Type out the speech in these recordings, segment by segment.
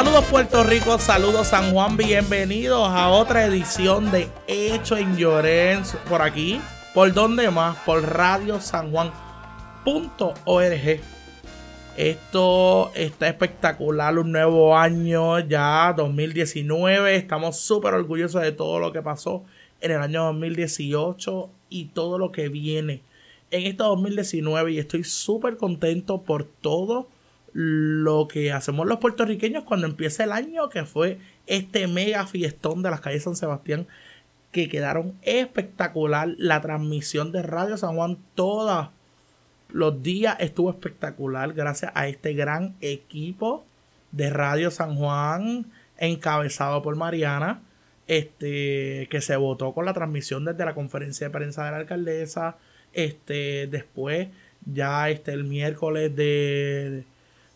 Saludos Puerto Rico, saludos San Juan, bienvenidos a otra edición de Hecho en Llorens por aquí. ¿Por dónde más? Por Radio San Juan.org. Esto está espectacular, un nuevo año ya, 2019. Estamos súper orgullosos de todo lo que pasó en el año 2018 y todo lo que viene en este 2019 y estoy súper contento por todo lo que hacemos los puertorriqueños cuando empieza el año, que fue este mega fiestón de las calles San Sebastián, que quedaron espectacular. La transmisión de Radio San Juan todos los días estuvo espectacular gracias a este gran equipo de Radio San Juan encabezado por Mariana, este que se votó con la transmisión desde la conferencia de prensa de la alcaldesa, este después ya este el miércoles de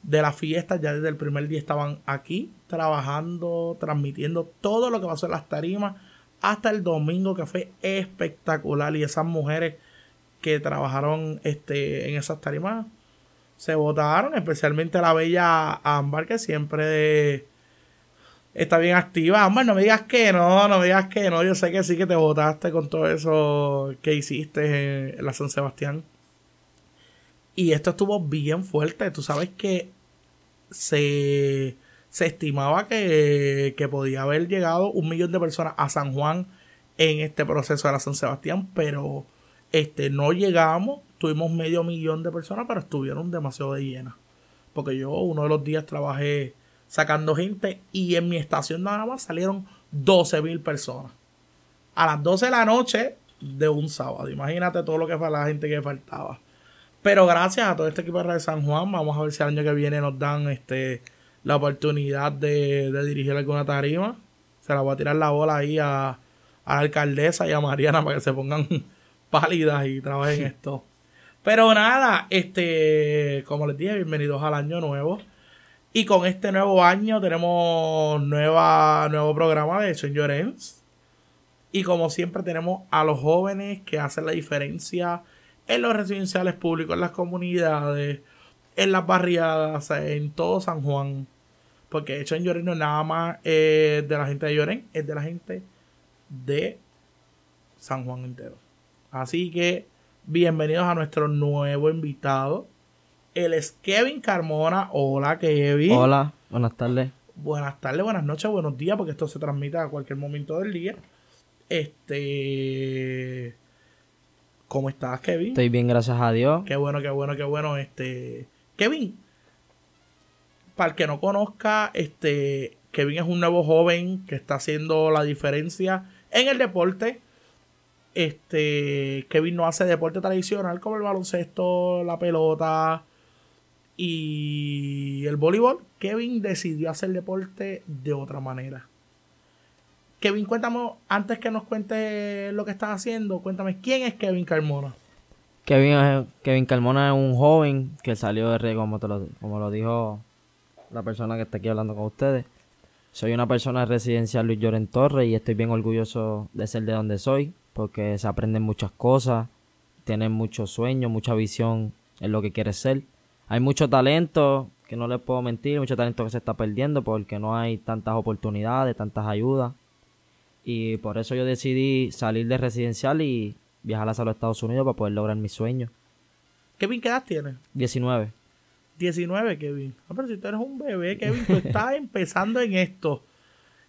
de la fiesta, ya desde el primer día estaban aquí trabajando, transmitiendo todo lo que pasó en las tarimas hasta el domingo que fue espectacular y esas mujeres que trabajaron este, en esas tarimas se votaron, especialmente la bella Ámbar que siempre está bien activa. Ámbar, no me digas que no, no me digas que no, yo sé que sí que te votaste con todo eso que hiciste en la San Sebastián. Y esto estuvo bien fuerte. Tú sabes que se, estimaba que, podía haber llegado un millón de personas a San Juan en este proceso de la San Sebastián, pero este, no llegamos. Tuvimos medio millón de personas, pero estuvieron demasiado de llenas. Porque yo uno de los días trabajé sacando gente y en mi estación nada más salieron 12 mil personas. A las 12 de la noche de un sábado. Imagínate todo lo que fue la gente que faltaba. Pero gracias a todo este equipo de San Juan, vamos a ver si el año que viene nos dan este la oportunidad de, dirigir alguna tarima. Se la voy a tirar la bola ahí a, a la alcaldesa y a Mariana para que se pongan pálidas y trabajen esto. Pero nada, este, como les dije, bienvenidos al año nuevo. Y con este nuevo año tenemos nueva, nuevo programa de Señores. Y como siempre tenemos a los jóvenes que hacen la diferencia en los residenciales públicos, en las comunidades, en las barriadas, en todo San Juan. Porque hecho en Lloren no es nada más eh, de la gente de Lloren, es de la gente de San Juan entero. Así que bienvenidos a nuestro nuevo invitado. Él es Kevin Carmona. Hola, Kevin. Hola, buenas tardes. Buenas tardes, buenas noches, buenos días, porque esto se transmite a cualquier momento del día. Este ¿Cómo estás, Kevin? Estoy bien, gracias a Dios. Qué bueno, qué bueno, qué bueno. Este, Kevin, para el que no conozca, este, Kevin es un nuevo joven que está haciendo la diferencia en el deporte. Este, Kevin no hace deporte tradicional como el baloncesto, la pelota y el voleibol. Kevin decidió hacer deporte de otra manera. Kevin, cuéntame, antes que nos cuente lo que estás haciendo, cuéntame, ¿quién es Kevin Carmona? Kevin, Kevin Carmona es un joven que salió de Río, como, lo, como lo dijo la persona que está aquí hablando con ustedes. Soy una persona residencial Luis Lloren Torres y estoy bien orgulloso de ser de donde soy, porque se aprenden muchas cosas, tienen muchos sueños, mucha visión en lo que quieres ser. Hay mucho talento, que no les puedo mentir, mucho talento que se está perdiendo porque no hay tantas oportunidades, tantas ayudas. Y por eso yo decidí salir de residencial y viajar hacia los Estados Unidos para poder lograr mis sueños. Kevin, ¿qué edad tienes? 19. 19, Kevin. Ah, pero si tú eres un bebé, Kevin, tú estás empezando en esto.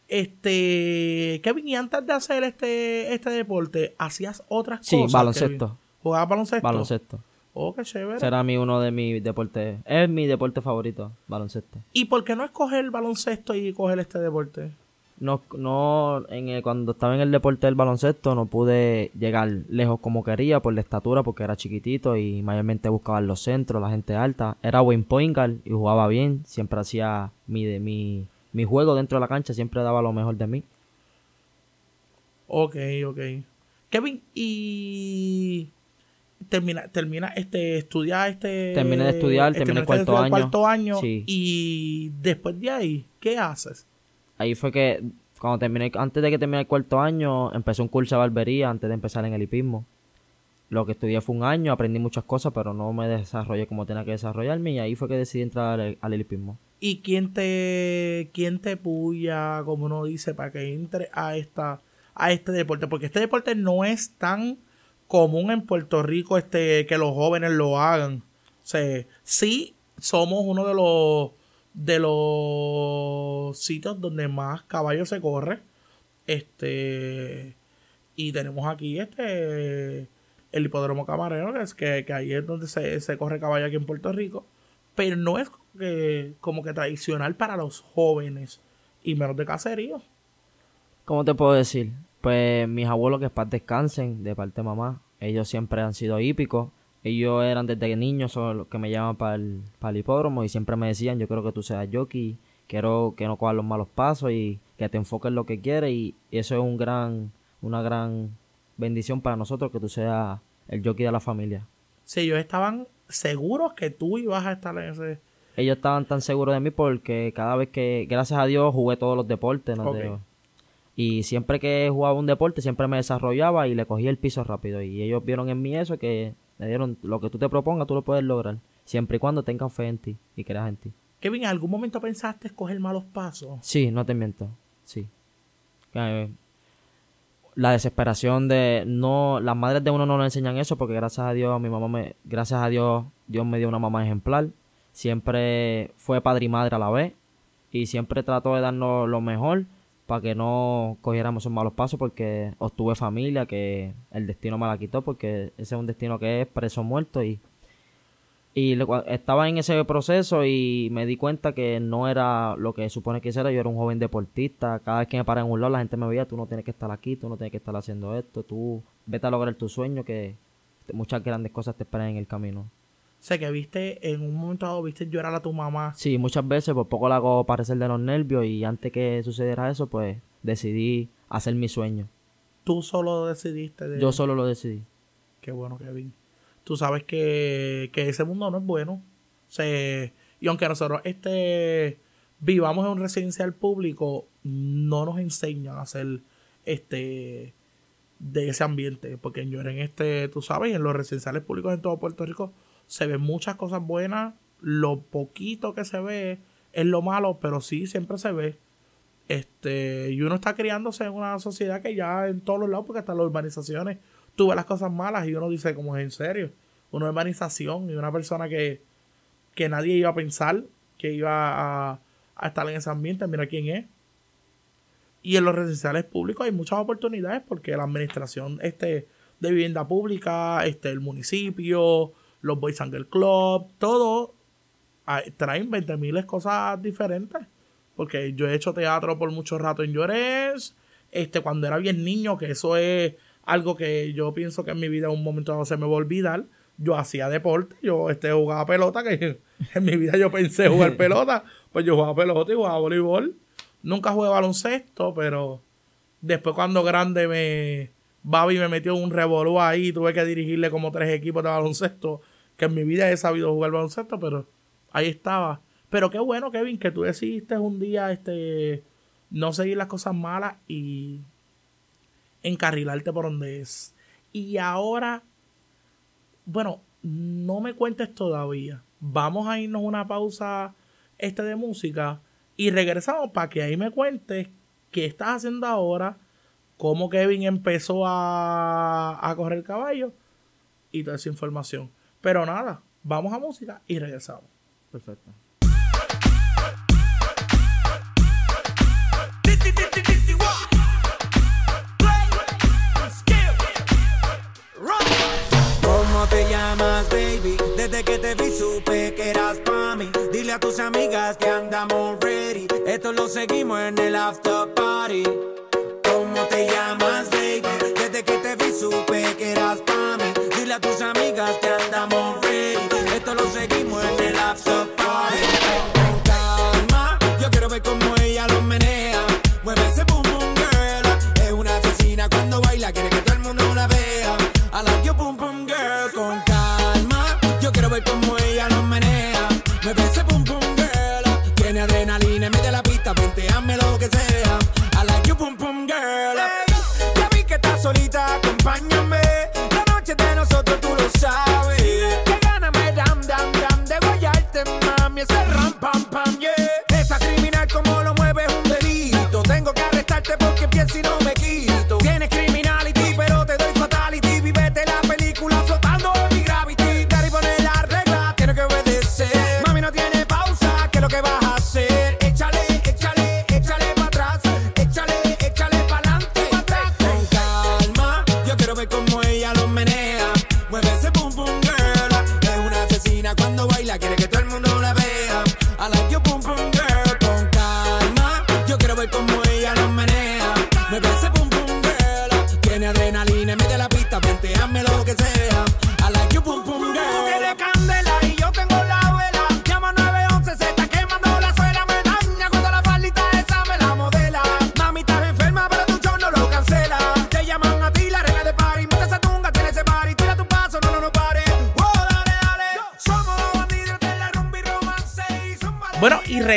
Este, Kevin, y antes de hacer este, este deporte, ¿hacías otras cosas? Sí, baloncesto. ¿Jugabas baloncesto? Baloncesto. Oh, qué chévere. Será mi uno de mis deportes. Es mi deporte favorito, baloncesto. ¿Y por qué no escoger el baloncesto y coger este deporte? No, no en cuando estaba en el deporte del baloncesto no pude llegar lejos como quería por la estatura porque era chiquitito y mayormente buscaba los centros, la gente alta. Era buen point guard y jugaba bien, siempre hacía mi, mi, mi juego dentro de la cancha, siempre daba lo mejor de mí. Ok, ok. Kevin, y termina, termina este, estudiar este. Terminé de estudiar, terminé el cuarto año. cuarto año. Y después de ahí, ¿qué haces? Ahí fue que cuando terminé, antes de que termine el cuarto año, empecé un curso de barbería antes de empezar en el hipismo. Lo que estudié fue un año, aprendí muchas cosas, pero no me desarrollé como tenía que desarrollarme y ahí fue que decidí entrar al, al hipismo. ¿Y quién te, quién te puya, como uno dice, para que entre a esta, a este deporte? Porque este deporte no es tan común en Puerto Rico este, que los jóvenes lo hagan. O sea, sí somos uno de los de los sitios donde más caballos se corre. Este y tenemos aquí este el hipódromo camarero, que es que, ahí es donde se, se, corre caballo aquí en Puerto Rico. Pero no es como que tradicional para los jóvenes y menos de caserío. ¿Cómo te puedo decir? Pues mis abuelos que para descansen de parte de mamá, ellos siempre han sido hípicos. Ellos eran desde niños son los que me llaman para el, para el hipódromo y siempre me decían, yo quiero que tú seas jockey, quiero que no cojas los malos pasos y que te enfoques en lo que quieres y eso es un gran, una gran bendición para nosotros que tú seas el jockey de la familia. Sí, ellos estaban seguros que tú ibas a estar en ese... Ellos estaban tan seguros de mí porque cada vez que, gracias a Dios, jugué todos los deportes. Y siempre que jugaba un deporte, siempre me desarrollaba y le cogía el piso rápido. Y ellos vieron en mí eso, que me dieron lo que tú te propongas, tú lo puedes lograr. Siempre y cuando tengan fe en ti y creas en ti. Kevin, ¿en algún momento pensaste escoger malos pasos? Sí, no te miento. Sí. La desesperación de no. Las madres de uno no nos enseñan eso porque gracias a Dios, mi mamá me. Gracias a Dios, Dios me dio una mamá ejemplar. Siempre fue padre y madre a la vez. Y siempre trató de darnos lo mejor para que no cogiéramos esos malos pasos porque obtuve familia que el destino me la quitó porque ese es un destino que es preso muerto y y estaba en ese proceso y me di cuenta que no era lo que supone que era. Yo era un joven deportista. Cada vez que me paraba en un lado, la gente me veía, tú no tienes que estar aquí, tú no tienes que estar haciendo esto, tú vete a lograr tu sueño, que muchas grandes cosas te esperan en el camino. Sé que viste, en un momento dado, viste llorar a tu mamá. Sí, muchas veces, por poco la hago parecer de los nervios y antes que sucediera eso, pues decidí hacer mi sueño. ¿Tú solo decidiste? Yo solo lo decidí. Qué bueno, Kevin tú sabes que, ese mundo no es bueno. Se, y aunque nosotros este, vivamos en un residencial público, no nos enseñan a hacer este de ese ambiente. Porque yo en este, tú sabes, en los residenciales públicos en todo Puerto Rico se ven muchas cosas buenas. Lo poquito que se ve es lo malo, pero sí siempre se ve. Este, y uno está criándose en una sociedad que ya en todos los lados, porque hasta las urbanizaciones tú ves las cosas malas y uno dice como es en serio. Una urbanización y una persona que, que nadie iba a pensar que iba a, estar en ese ambiente, mira quién es. Y en los residenciales públicos hay muchas oportunidades porque la administración este, de vivienda pública, este, el municipio, los Boys and Girls Club, todo traen 20 miles cosas diferentes. Porque yo he hecho teatro por mucho rato en Llores, este, cuando era bien niño, que eso es algo que yo pienso que en mi vida en un momento dado se me va a olvidar. Yo hacía deporte, yo este, jugaba pelota, que en mi vida yo pensé jugar pelota, pues yo jugaba pelota y jugaba voleibol. Nunca jugué baloncesto, pero después cuando grande me... Babi me metió un revolú ahí, tuve que dirigirle como tres equipos de baloncesto, que en mi vida he sabido jugar baloncesto, pero ahí estaba. Pero qué bueno, Kevin, que tú decidiste un día este no seguir las cosas malas y encarrilarte por donde es. Y ahora, bueno, no me cuentes todavía. Vamos a irnos una pausa este de música y regresamos para que ahí me cuentes qué estás haciendo ahora, cómo Kevin empezó a, a correr caballo y toda esa información. Pero nada, vamos a música y regresamos. Perfecto. te llamas, baby? Desde que te vi supe que eras pa' mí. Dile a tus amigas que andamos ready. Esto lo seguimos en el after party. ¿Cómo te llamas, baby? Desde que te vi supe que eras pa' mí. A tus amigas que andamos ready. Esto lo seguimos en el after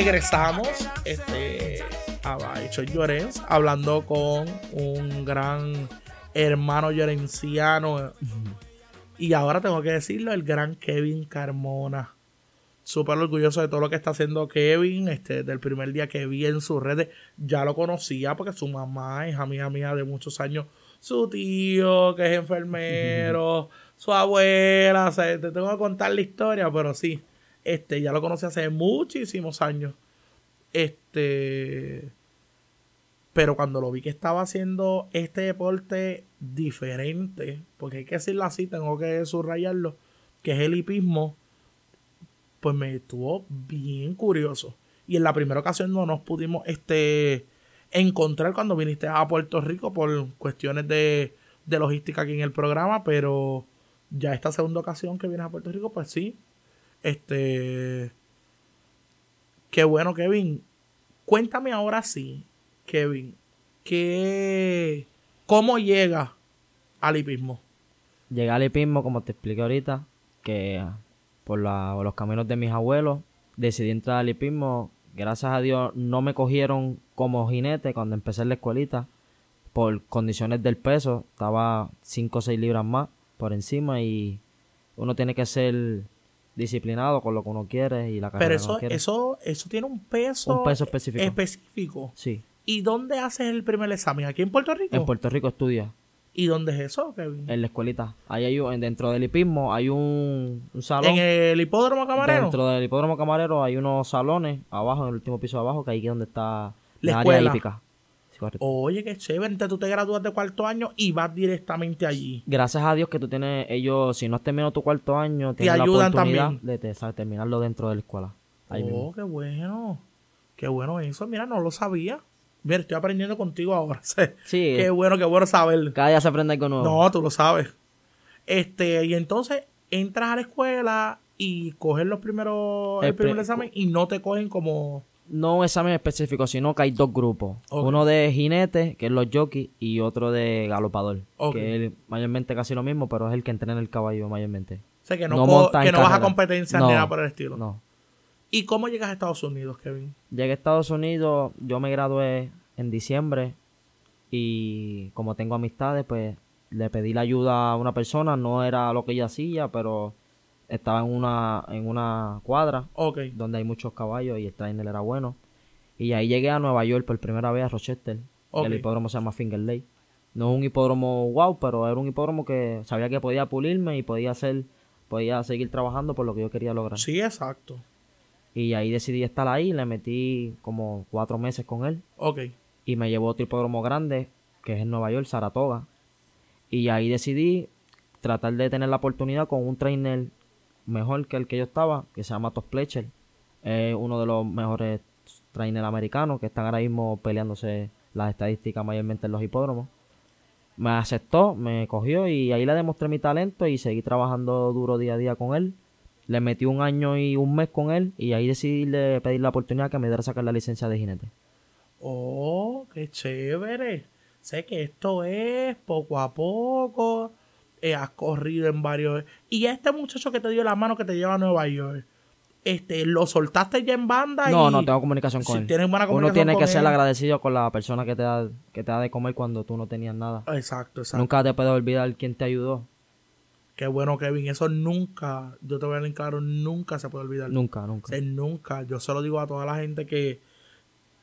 regresamos este, a Baicho Llorens, hablando con un gran hermano llorenciano. Y ahora tengo que decirlo, el gran Kevin Carmona. Súper orgulloso de todo lo que está haciendo Kevin. Este, del primer día que vi en sus redes, ya lo conocía porque su mamá es amiga mía de muchos años. Su tío, que es enfermero, su abuela. O sea, te tengo que contar la historia, pero sí. Este, ya lo conocí hace muchísimos años. Este. Pero cuando lo vi que estaba haciendo este deporte diferente, porque hay que decirlo así, tengo que subrayarlo, que es el hipismo, pues me estuvo bien curioso. Y en la primera ocasión no nos pudimos este, encontrar cuando viniste a Puerto Rico por cuestiones de, de logística aquí en el programa, pero ya esta segunda ocasión que vienes a Puerto Rico, pues sí. Este. Qué bueno, Kevin. Cuéntame ahora sí, Kevin, que cómo llega al hipismo. Llegué al hipismo, como te expliqué ahorita, que por, los caminos de mis abuelos decidí entrar al hipismo. Gracias a Dios no me cogieron como jinete cuando empecé la escuelita por condiciones del peso. Estaba 5 o 6 libras más por encima y uno tiene que ser disciplinado con lo que uno quiere y la carrera Pero que uno eso, quiere. eso, eso tiene un peso, Un peso específico. específico. Sí, ¿Y dónde haces el primer examen? ¿Aquí en Puerto Rico? en Puerto Rico estudia. ¿Y dónde es eso, Kevin? En la escuelita. Ahí hay un, dentro del hipismo hay un, un salón. ¿En el hipódromo camarero? Dentro del hipódromo camarero hay unos salones abajo, en el último piso de abajo, que ahí es donde está La la, escuela. área hípica. Correcto. Oye, qué chévere. Entonces tú te gradúas de cuarto año y vas directamente allí. Gracias a Dios que tú tienes, ellos, si no has terminado tu cuarto año, Te tienes la ayudan oportunidad también. de sabes, terminarlo dentro de la escuela. Ahí oh, mismo. qué bueno. Qué bueno eso. Mira, no lo sabía. Mira, estoy aprendiendo contigo ahora. Sí, Qué bueno, qué bueno saber. cada día se aprende algo nuevo. No, tú lo sabes. Este, y entonces entras a la escuela y coges los primeros, el El primer pri- examen y no te cogen como. No un examen específico, sino que hay dos grupos. Uno de jinete, que es los jockeys, y otro de galopador. Que es mayormente casi lo mismo, pero es el que entrena el caballo mayormente. O sea, que no, No en que no vas a competencias No, ni nada por el estilo. No. ¿Y cómo llegas a Estados Unidos, Kevin? Llegué a Estados Unidos, yo me gradué en diciembre y como tengo amistades, pues le pedí la ayuda a una persona, no era lo que ella hacía, pero estaba en una, en una cuadra donde hay muchos caballos y el trainer era bueno. Y ahí llegué a Nueva York por primera vez a Rochester. El hipódromo se llama Finger Lake. No es un hipódromo wow, pero era un hipódromo que sabía que podía pulirme y podía hacer, podía seguir trabajando por lo que yo quería lograr. Sí, exacto. Y ahí decidí estar ahí, le metí como cuatro meses con él Ok. y me llevó a otro hipódromo grande, que es en Nueva York, Saratoga. Y ahí decidí tratar de tener la oportunidad con un trainer mejor que el que yo estaba, que se llama Todd Pletcher. Es uno de los mejores trainers americanos que están ahora mismo peleándose las estadísticas mayormente en los hipódromos. Me aceptó, me cogió y ahí le demostré mi talento y seguí trabajando duro día a día con él. Le metí un año y un mes con él y ahí decidí pedir la oportunidad que me diera sacar la licencia de jinete. Oh, qué chévere. Sé que esto es poco a poco. Eh, has corrido en varios. Y a este muchacho que te dio la mano que te lleva a Nueva York, este, ¿lo soltaste ya en banda? No, y- no tengo comunicación con si él. tienes buena Uno tiene con que ser agradecido con la persona que te da que te da de comer cuando tú no tenías nada. Exacto, exacto. Nunca te puedes olvidar quién te ayudó. Qué bueno, Kevin. Eso nunca, yo te voy a decir claro, nunca se puede olvidar. Nunca, nunca. O sea, nunca. Yo se lo digo a toda la gente que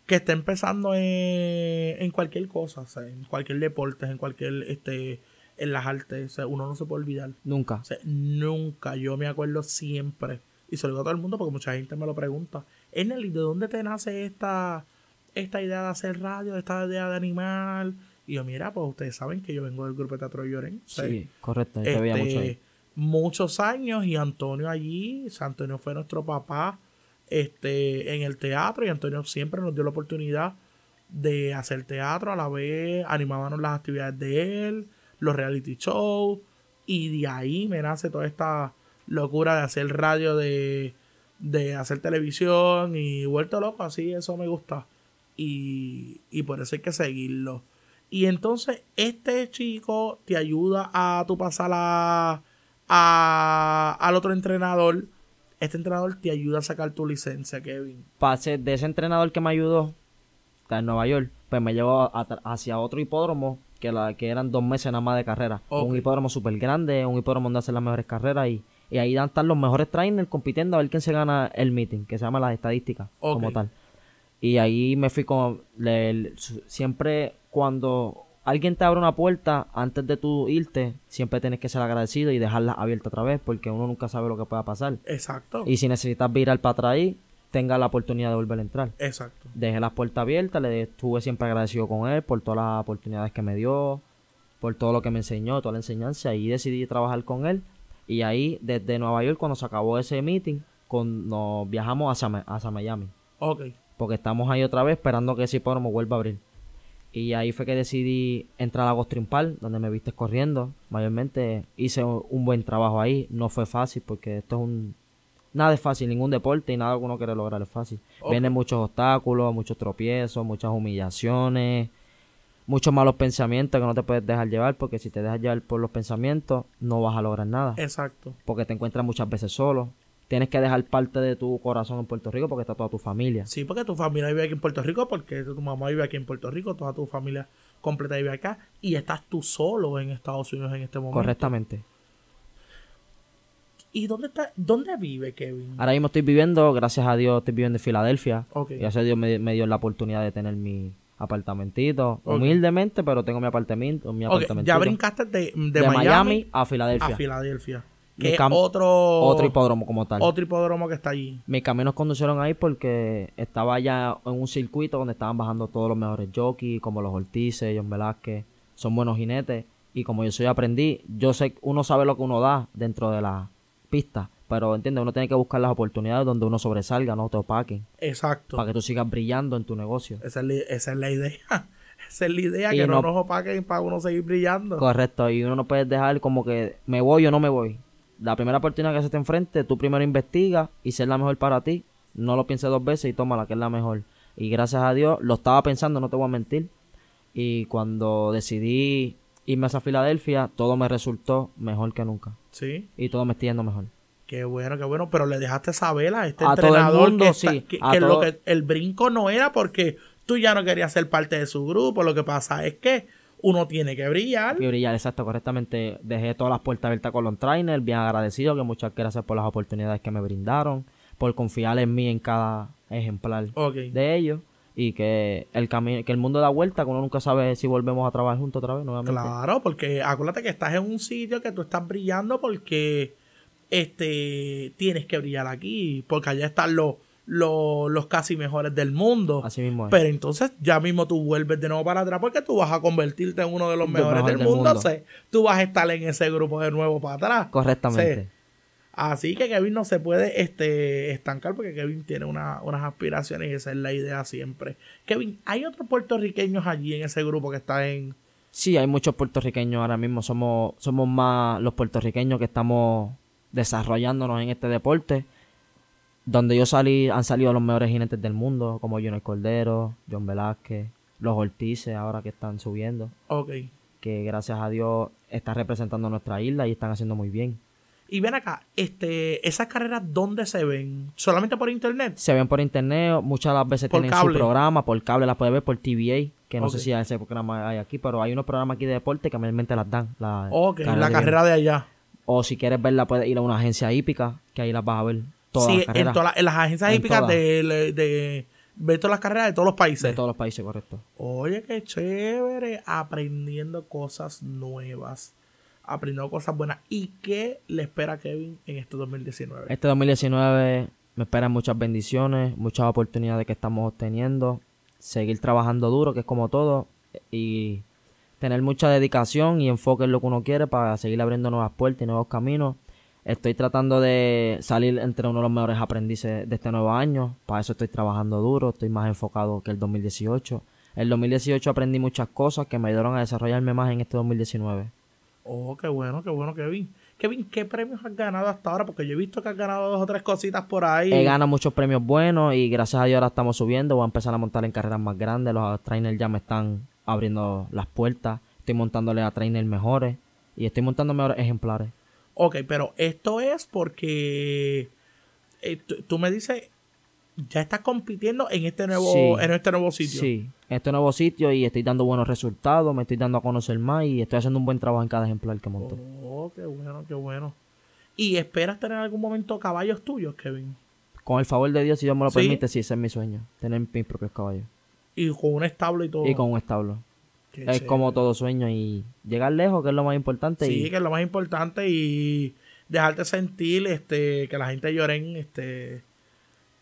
que esté empezando en, en cualquier cosa, o sea, en cualquier deporte, en cualquier, este, en las artes, o sea, uno no se puede olvidar. Nunca. O sea, nunca, yo me acuerdo siempre, y se lo digo a todo el mundo porque mucha gente me lo pregunta, Enel, ¿de dónde te nace esta, esta idea de hacer radio, esta idea de animal? Y yo, mira, pues ustedes saben que yo vengo del grupo de teatro Lloren. o sea, Sí, correcto. yo te veía mucho ahí. este, muchos años y Antonio allí, o sea, Antonio fue nuestro papá este, en el teatro y Antonio siempre nos dio la oportunidad de hacer teatro a la vez, animábamos las actividades de él, los reality shows y de ahí me nace toda esta locura de hacer radio, de, de hacer televisión y vuelto loco, así eso me gusta y, y por eso hay que seguirlo. Y entonces este chico te ayuda a tu pasar a, al otro entrenador. Este entrenador te ayuda a sacar tu licencia, Kevin. Pasé de ese entrenador que me ayudó, está en Nueva York, pues me llevó hacia otro hipódromo que, la, que eran dos meses nada más de carrera. Un hipódromo súper grande, un hipódromo donde hacen las mejores carreras y, y ahí dan los mejores trainers compitiendo a ver quién se gana el meeting, que se llama las estadísticas como tal. Y ahí me fui con... le- le- su- siempre cuando alguien te abre una puerta, antes de tú irte, siempre tienes que ser agradecido y dejarla abierta otra vez, porque uno nunca sabe lo que pueda pasar. Exacto. Y si necesitas virar para atrás tenga la oportunidad de volver a entrar. Exacto. Dejé las puertas abiertas, le estuve siempre agradecido con él por todas las oportunidades que me dio, por todo lo que me enseñó, toda la enseñanza, y decidí trabajar con él. Y ahí, desde Nueva York, cuando se acabó ese meeting, con, nos viajamos hacia, Miami, Ok. porque estamos ahí otra vez esperando que ese hipódromo vuelva a abrir. Y ahí fue que decidí entrar a Agostrín Park, donde me viste corriendo. Mayormente hice un buen trabajo ahí. No fue fácil porque esto es un... Nada es fácil, ningún deporte y nada que uno quiere lograr es fácil. Ok. Vienen muchos obstáculos, muchos tropiezos, muchas humillaciones, muchos malos pensamientos que no te puedes dejar llevar porque si te dejas llevar por los pensamientos no vas a lograr nada. Exacto. Porque te encuentras muchas veces solo. Tienes que dejar parte de tu corazón en Puerto Rico porque está toda tu familia. Sí, porque tu familia vive aquí en Puerto Rico, porque tu mamá vive aquí en Puerto Rico, toda tu familia completa vive acá, y estás tú solo en Estados Unidos en este momento. Correctamente. ¿Y dónde está, dónde vive Kevin? Ahora mismo estoy viviendo, gracias a Dios, estoy viviendo en Filadelfia. Ok. Gracias a Dios me, me dio la oportunidad de tener mi apartamentito. Humildemente, pero tengo mi apartamento. Mi Ok, apartamentito. ya brincaste de, de, de Miami, Miami, a Filadelfia. a Filadelfia. Que cam- otro, Otro hipódromo como tal. otro hipódromo que está allí. Mis caminos conducieron ahí porque estaba ya en un circuito donde estaban bajando todos los mejores jockeys, como los Ortiz, John Velázquez. Son buenos jinetes. Y como yo soy aprendí, yo sé, uno sabe lo que uno da dentro de la Pero, ¿entiendes? Uno tiene que buscar las oportunidades donde uno sobresalga, no te opaquen. Exacto. Para que tú sigas brillando en tu negocio. Esa es, la, esa es la idea. esa es la idea, Y que no, no- nos opaquen para uno seguir brillando. Correcto, y uno no puede dejar como que me voy o no me voy. La primera oportunidad que se te enfrente, tú primero investiga y si es la mejor para ti, no lo pienses dos veces y toma la que es la mejor. Y gracias a Dios, lo estaba pensando, no te voy a mentir. Y cuando decidí irme hacia Filadelfia, todo me resultó mejor que nunca. Sí. Y todo me está yendo mejor. Qué bueno, qué bueno. Pero le dejaste saber a este A todo el entrenador mundo, que, está- sí, que, a que lo todo- que el brinco no era porque tú ya no querías ser parte de su grupo. Lo que pasa es que uno tiene que brillar. Y brillar, exacto, correctamente. Dejé todas las puertas abiertas con los trainers, bien agradecido, que muchas gracias por las oportunidades que me brindaron, por confiar en mí en cada ejemplar de ellos y que el camino, que el mundo da vuelta, que uno nunca sabe si volvemos a trabajar juntos otra vez nuevamente. Claro, porque acuérdate que estás en un sitio que tú estás brillando porque este tienes que brillar aquí, porque allá están los, los, los casi mejores del mundo. Así mismo es. Pero entonces ya mismo tú vuelves de nuevo para atrás porque tú vas a convertirte en uno de los mejores del del mundo. mundo. o sea, tú vas a estar en ese grupo de nuevo para atrás. Correctamente. Sí. Así que Kevin no se puede este, estancar porque Kevin tiene una- unas aspiraciones y esa es la idea siempre. Kevin, ¿hay otros puertorriqueños allí en ese grupo que está en... Sí, hay muchos puertorriqueños ahora mismo. Somos, somos más los puertorriqueños que estamos desarrollándonos en este deporte. Donde yo salí, han salido los mejores jinetes del mundo, como Junior Cordero, John Velázquez, los Ortices ahora que están subiendo. Ok. Que gracias a Dios están representando nuestra isla y están haciendo muy bien. Y ven acá, este, esas carreras, ¿dónde se ven? ¿Solamente por internet? Se ven por internet, muchas de las veces Por tienen cable. su programa, por cable las puedes ver por TVA, que no sé si ese programa hay aquí, pero hay unos programas aquí de deporte que mayormente las dan. La Ok, la de- carrera de allá. O si quieres verla, puedes ir a una agencia hípica, que ahí las vas a ver todas sí, las en, carreras. las- en las agencias En hípicas todas. de, de, Ves todas las carreras de todos los países. De todos los países, correcto. Oye, qué chévere. Aprendiendo cosas nuevas. Aprendiendo cosas buenas. ¿Y qué le espera Kevin en este 2019? Este 2019 me esperan muchas bendiciones, muchas oportunidades que estamos obteniendo. Seguir trabajando duro, que es como todo. Y tener mucha dedicación y enfoque en lo que uno quiere para seguir abriendo nuevas puertas y nuevos caminos. Estoy tratando de salir entre uno de los mejores aprendices de este nuevo año. Para eso estoy trabajando duro, estoy más enfocado que el 2018. El 2018 aprendí muchas cosas que me ayudaron a desarrollarme más en este 2019. Oh, qué bueno, qué bueno, Kevin. Kevin, ¿qué premios has ganado hasta ahora? Porque yo he visto que has ganado dos o tres cositas por ahí. He ganado muchos premios buenos y gracias a Dios ahora estamos subiendo. Voy a empezar a montar en carreras más grandes. Los trainers ya me están abriendo las puertas. Estoy montándole a trainers mejores y estoy montando mejores ejemplares. Ok, pero esto es porque eh, tú me dices, ya estás compitiendo en este nuevo, en este nuevo sitio. Sí, en este nuevo sitio y estoy dando buenos resultados, me estoy dando a conocer más y estoy haciendo un buen trabajo en cada ejemplar que monto. Oh, qué bueno, qué bueno. ¿Y esperas tener en algún momento caballos tuyos, Kevin? Con el favor de Dios, si Dios me lo permite, sí, ese es mi sueño, tener mis propios caballos. Y con un establo y todo. Y con un establo es como todo sueño y llegar lejos, que es lo más importante. Sí, que es lo más importante y dejarte sentir este que la gente Lloren este,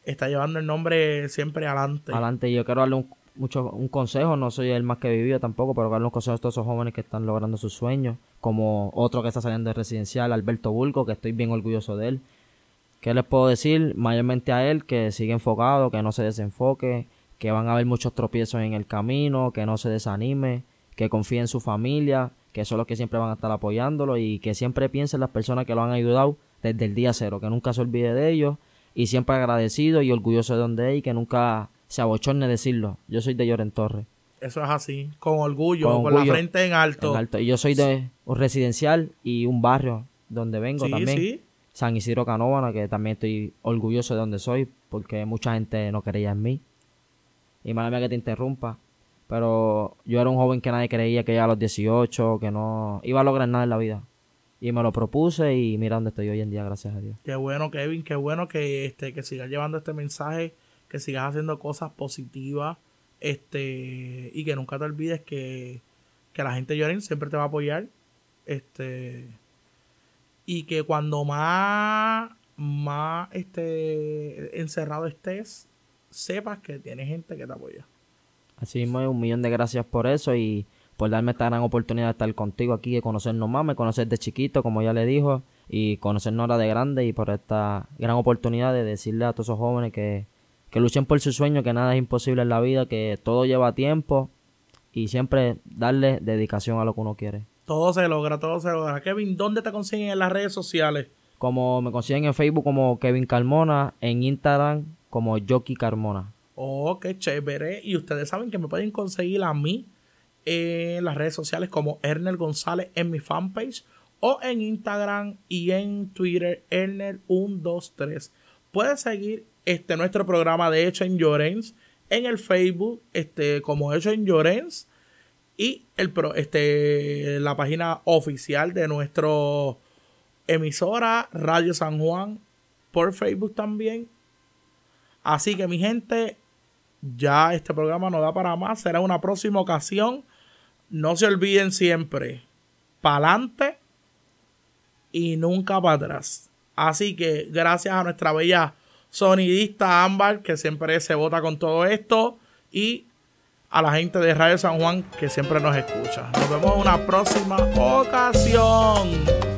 está llevando el nombre siempre adelante. Adelante, yo quiero darle un, mucho, un consejo, no soy el más que vivido tampoco, pero darle un consejo a todos esos jóvenes que están logrando sus sueños, como otro que está saliendo de residencial, Alberto Bulgo, que estoy bien orgulloso de él. ¿Qué les puedo decir? Mayormente a él, que sigue enfocado, que no se desenfoque, que van a haber muchos tropiezos en el camino, que no se desanime, que confíe en su familia, que son los que siempre van a estar apoyándolo y que siempre piense en las personas que lo han ayudado desde el día cero, que nunca se olvide de ellos y siempre agradecido y orgulloso de donde es y que nunca se abochorne decirlo. Yo soy de Lloren Torres. Eso es así, con orgullo, con, la frente en alto. Y yo soy de un residencial y un barrio donde vengo también. San Isidro Canóvana, que también estoy orgulloso de donde soy, porque mucha gente no creía en mí. Y mala mía que te interrumpa. Pero yo era un joven que nadie creía que ya a los 18, que no iba a lograr nada en la vida. Y me lo propuse y mira dónde estoy hoy en día, gracias a Dios. Qué bueno, Kevin, qué bueno que, este, que sigas llevando este mensaje, que sigas haciendo cosas positivas, este, y que nunca te olvides que, que la gente lloren siempre te va a apoyar. Este, y que cuando más, más este, encerrado estés, sepas que tienes gente que te apoya. Así mismo, un millón de gracias por eso y por darme esta gran oportunidad de estar contigo aquí, de conocernos más, me conocer de chiquito, como ya le dijo, y conocernos ahora de grande y por esta gran oportunidad de decirle a todos esos jóvenes que, que luchen por su sueño, que nada es imposible en la vida, que todo lleva tiempo y siempre darle dedicación a lo que uno quiere. Todo se logra, todo se logra. Kevin, ¿dónde te consiguen en las redes sociales? Como me consiguen en Facebook como Kevin Carmona, en Instagram como Jockey Carmona. Oh, qué chévere. Y ustedes saben que me pueden conseguir a mí en las redes sociales como Ernel González en mi fanpage o en Instagram y en Twitter Ernel123. Puedes seguir este nuestro programa de Hecho en Llorens en el Facebook este como Hecho en Llorens y el este la página oficial de nuestro emisora Radio San Juan por Facebook también. Así que mi gente, ya este programa no da para más. Será una próxima ocasión. No se olviden siempre. Pa'lante y nunca para atrás. Así que gracias a nuestra bella sonidista Ámbar, que siempre se vota con todo esto. Y a la gente de Radio San Juan, que siempre nos escucha. Nos vemos en una próxima ocasión.